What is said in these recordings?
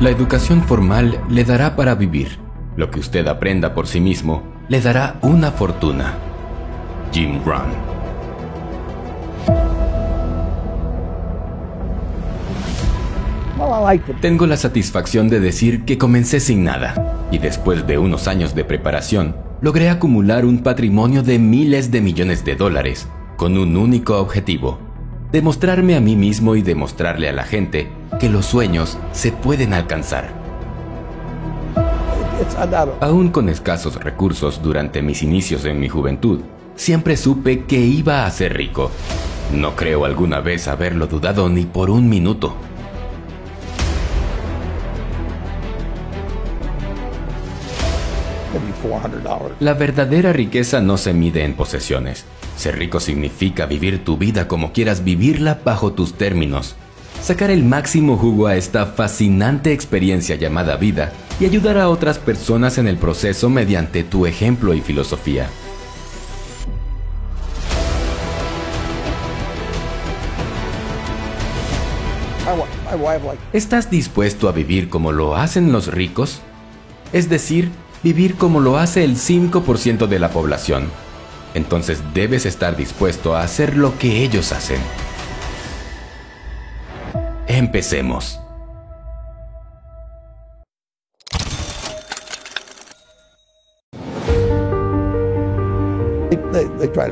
La educación formal le dará para vivir. Lo que usted aprenda por sí mismo le dará una fortuna. Jim Brown. Tengo la satisfacción de decir que comencé sin nada y después de unos años de preparación logré acumular un patrimonio de miles de millones de dólares con un único objetivo, demostrarme a mí mismo y demostrarle a la gente que los sueños se pueden alcanzar. Aún con escasos recursos durante mis inicios en mi juventud, siempre supe que iba a ser rico. No creo alguna vez haberlo dudado ni por un minuto. La verdadera riqueza no se mide en posesiones. Ser rico significa vivir tu vida como quieras vivirla bajo tus términos. Sacar el máximo jugo a esta fascinante experiencia llamada vida y ayudar a otras personas en el proceso mediante tu ejemplo y filosofía. ¿Estás dispuesto a vivir como lo hacen los ricos? Es decir, vivir como lo hace el 5% de la población. Entonces debes estar dispuesto a hacer lo que ellos hacen. Empecemos.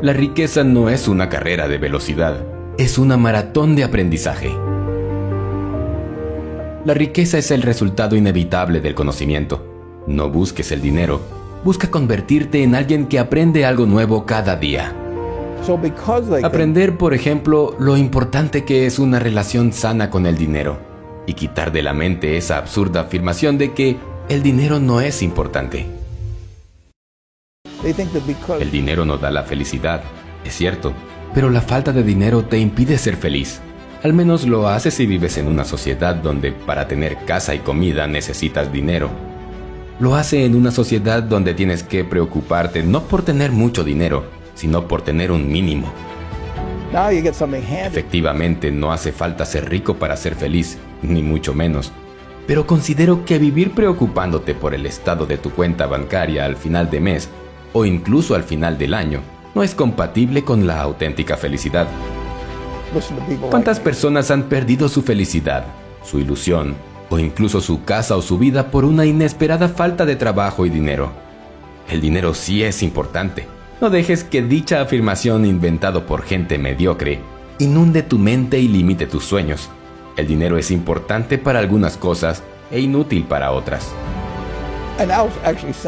La riqueza no es una carrera de velocidad, es una maratón de aprendizaje. La riqueza es el resultado inevitable del conocimiento. No busques el dinero, busca convertirte en alguien que aprende algo nuevo cada día. Aprender, por ejemplo, lo importante que es una relación sana con el dinero y quitar de la mente esa absurda afirmación de que el dinero no es importante. El dinero no da la felicidad, es cierto, pero la falta de dinero te impide ser feliz. Al menos lo haces si vives en una sociedad donde para tener casa y comida necesitas dinero lo hace en una sociedad donde tienes que preocuparte no por tener mucho dinero, sino por tener un mínimo. Efectivamente, no hace falta ser rico para ser feliz, ni mucho menos. Pero considero que vivir preocupándote por el estado de tu cuenta bancaria al final de mes, o incluso al final del año, no es compatible con la auténtica felicidad. ¿Cuántas personas han perdido su felicidad, su ilusión, o incluso su casa o su vida por una inesperada falta de trabajo y dinero. El dinero sí es importante. No dejes que dicha afirmación inventado por gente mediocre inunde tu mente y limite tus sueños. El dinero es importante para algunas cosas e inútil para otras.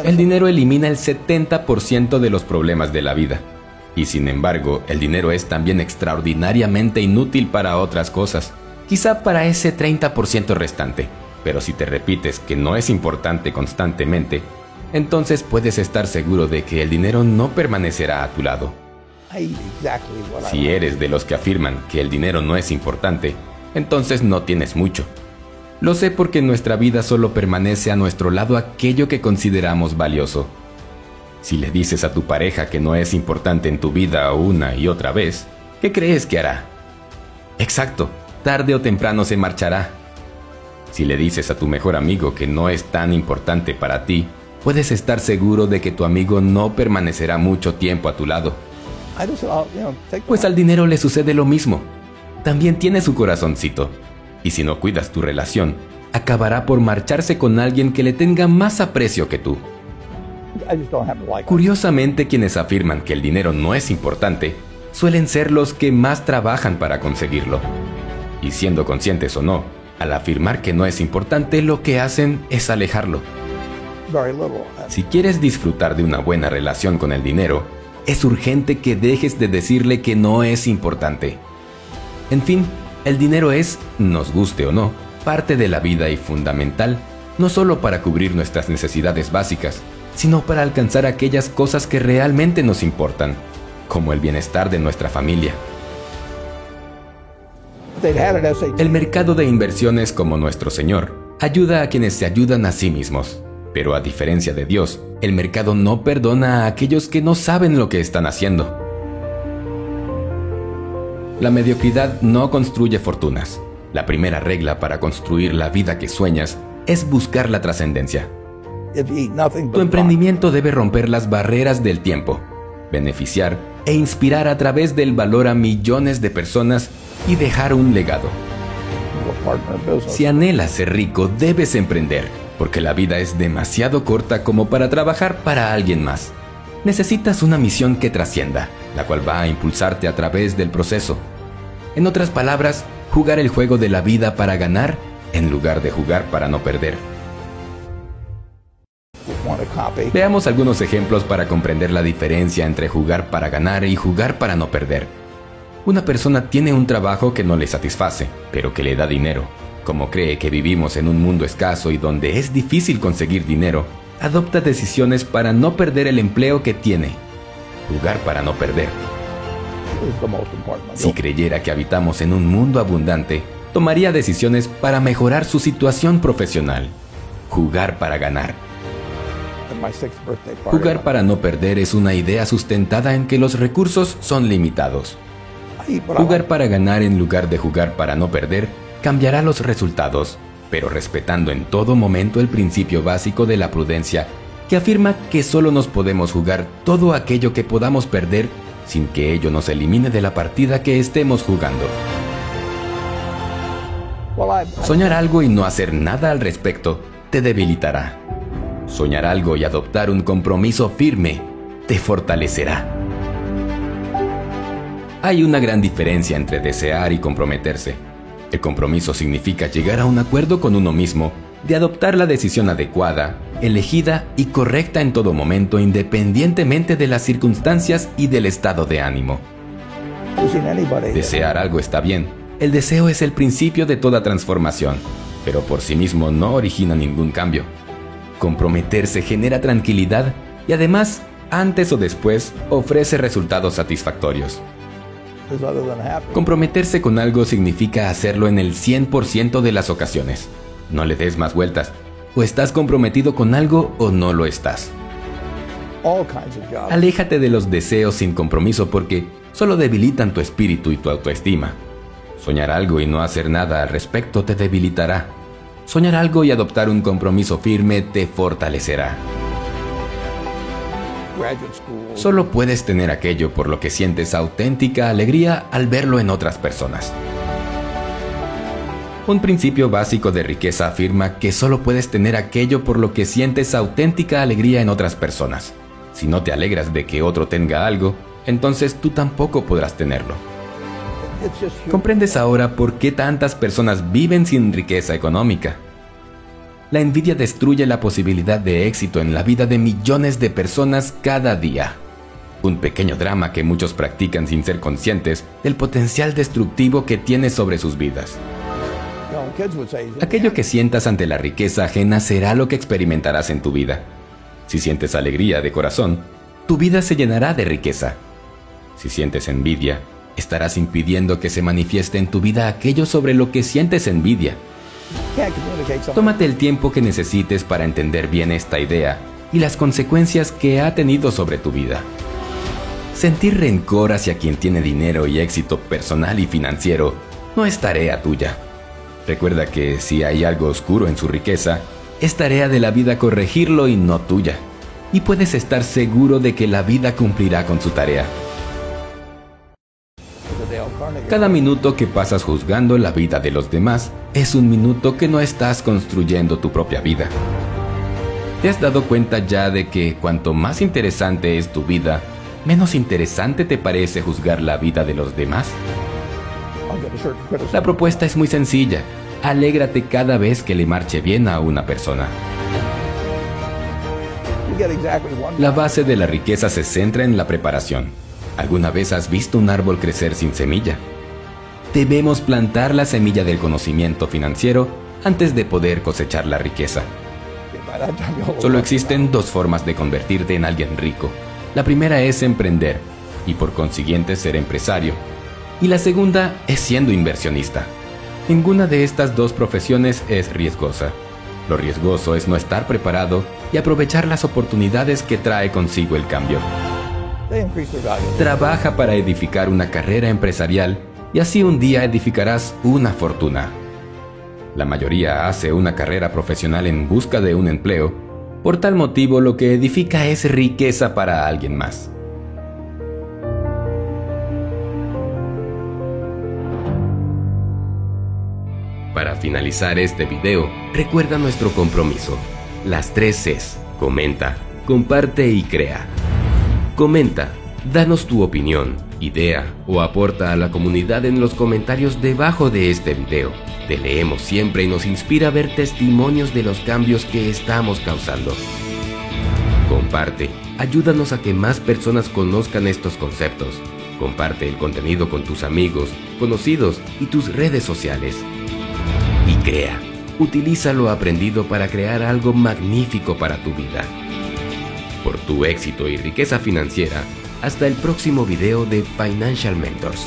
El dinero elimina el 70% de los problemas de la vida. Y sin embargo, el dinero es también extraordinariamente inútil para otras cosas quizá para ese 30% restante. Pero si te repites que no es importante constantemente, entonces puedes estar seguro de que el dinero no permanecerá a tu lado. Si eres de los que afirman que el dinero no es importante, entonces no tienes mucho. Lo sé porque en nuestra vida solo permanece a nuestro lado aquello que consideramos valioso. Si le dices a tu pareja que no es importante en tu vida una y otra vez, ¿qué crees que hará? Exacto, tarde o temprano se marchará. Si le dices a tu mejor amigo que no es tan importante para ti, puedes estar seguro de que tu amigo no permanecerá mucho tiempo a tu lado. Pues al dinero le sucede lo mismo. También tiene su corazoncito. Y si no cuidas tu relación, acabará por marcharse con alguien que le tenga más aprecio que tú. Curiosamente, quienes afirman que el dinero no es importante, suelen ser los que más trabajan para conseguirlo. Y siendo conscientes o no, al afirmar que no es importante, lo que hacen es alejarlo. Si quieres disfrutar de una buena relación con el dinero, es urgente que dejes de decirle que no es importante. En fin, el dinero es, nos guste o no, parte de la vida y fundamental, no solo para cubrir nuestras necesidades básicas, sino para alcanzar aquellas cosas que realmente nos importan, como el bienestar de nuestra familia. El mercado de inversiones como nuestro Señor ayuda a quienes se ayudan a sí mismos. Pero a diferencia de Dios, el mercado no perdona a aquellos que no saben lo que están haciendo. La mediocridad no construye fortunas. La primera regla para construir la vida que sueñas es buscar la trascendencia. Tu emprendimiento debe romper las barreras del tiempo, beneficiar e inspirar a través del valor a millones de personas y dejar un legado. Si anhelas ser rico, debes emprender, porque la vida es demasiado corta como para trabajar para alguien más. Necesitas una misión que trascienda, la cual va a impulsarte a través del proceso. En otras palabras, jugar el juego de la vida para ganar en lugar de jugar para no perder. Veamos algunos ejemplos para comprender la diferencia entre jugar para ganar y jugar para no perder. Una persona tiene un trabajo que no le satisface, pero que le da dinero. Como cree que vivimos en un mundo escaso y donde es difícil conseguir dinero, adopta decisiones para no perder el empleo que tiene. Jugar para no perder. Si creyera que habitamos en un mundo abundante, tomaría decisiones para mejorar su situación profesional. Jugar para ganar. Jugar para no perder es una idea sustentada en que los recursos son limitados. Jugar para ganar en lugar de jugar para no perder cambiará los resultados, pero respetando en todo momento el principio básico de la prudencia que afirma que solo nos podemos jugar todo aquello que podamos perder sin que ello nos elimine de la partida que estemos jugando. Soñar algo y no hacer nada al respecto te debilitará. Soñar algo y adoptar un compromiso firme te fortalecerá. Hay una gran diferencia entre desear y comprometerse. El compromiso significa llegar a un acuerdo con uno mismo de adoptar la decisión adecuada, elegida y correcta en todo momento independientemente de las circunstancias y del estado de ánimo. Desear algo está bien. El deseo es el principio de toda transformación, pero por sí mismo no origina ningún cambio. Comprometerse genera tranquilidad y además, antes o después, ofrece resultados satisfactorios. Comprometerse con algo significa hacerlo en el 100% de las ocasiones. No le des más vueltas. O estás comprometido con algo o no lo estás. Aléjate de los deseos sin compromiso porque solo debilitan tu espíritu y tu autoestima. Soñar algo y no hacer nada al respecto te debilitará. Soñar algo y adoptar un compromiso firme te fortalecerá. Solo puedes tener aquello por lo que sientes auténtica alegría al verlo en otras personas. Un principio básico de riqueza afirma que solo puedes tener aquello por lo que sientes auténtica alegría en otras personas. Si no te alegras de que otro tenga algo, entonces tú tampoco podrás tenerlo. ¿Comprendes ahora por qué tantas personas viven sin riqueza económica? La envidia destruye la posibilidad de éxito en la vida de millones de personas cada día. Un pequeño drama que muchos practican sin ser conscientes del potencial destructivo que tiene sobre sus vidas. Aquello que sientas ante la riqueza ajena será lo que experimentarás en tu vida. Si sientes alegría de corazón, tu vida se llenará de riqueza. Si sientes envidia, estarás impidiendo que se manifieste en tu vida aquello sobre lo que sientes envidia Tómate el tiempo que necesites para entender bien esta idea y las consecuencias que ha tenido sobre tu vida. Sentir rencor hacia quien tiene dinero y éxito personal y financiero no es tarea tuya. Recuerda que si hay algo oscuro en su riqueza, es tarea de la vida corregirlo y no tuya. Y puedes estar seguro de que la vida cumplirá con su tarea. Cada minuto que pasas juzgando la vida de los demás es un minuto que no estás construyendo tu propia vida. ¿Te has dado cuenta ya de que cuanto más interesante es tu vida, menos interesante te parece juzgar la vida de los demás? La propuesta es muy sencilla. Alégrate cada vez que le marche bien a una persona. La base de la riqueza se centra en la preparación. ¿Alguna vez has visto un árbol crecer sin semilla? Debemos plantar la semilla del conocimiento financiero antes de poder cosechar la riqueza. Solo existen dos formas de convertirte en alguien rico. La primera es emprender y por consiguiente ser empresario. Y la segunda es siendo inversionista. Ninguna de estas dos profesiones es riesgosa. Lo riesgoso es no estar preparado y aprovechar las oportunidades que trae consigo el cambio. Trabaja para edificar una carrera empresarial y así un día edificarás una fortuna. La mayoría hace una carrera profesional en busca de un empleo. Por tal motivo lo que edifica es riqueza para alguien más. Para finalizar este video, recuerda nuestro compromiso. Las tres Cs. Comenta, comparte y crea. Comenta, danos tu opinión, idea o aporta a la comunidad en los comentarios debajo de este video. Te leemos siempre y nos inspira a ver testimonios de los cambios que estamos causando. Comparte, ayúdanos a que más personas conozcan estos conceptos. Comparte el contenido con tus amigos, conocidos y tus redes sociales y crea. Utiliza lo aprendido para crear algo magnífico para tu vida. Por tu éxito y riqueza financiera, hasta el próximo video de Financial Mentors.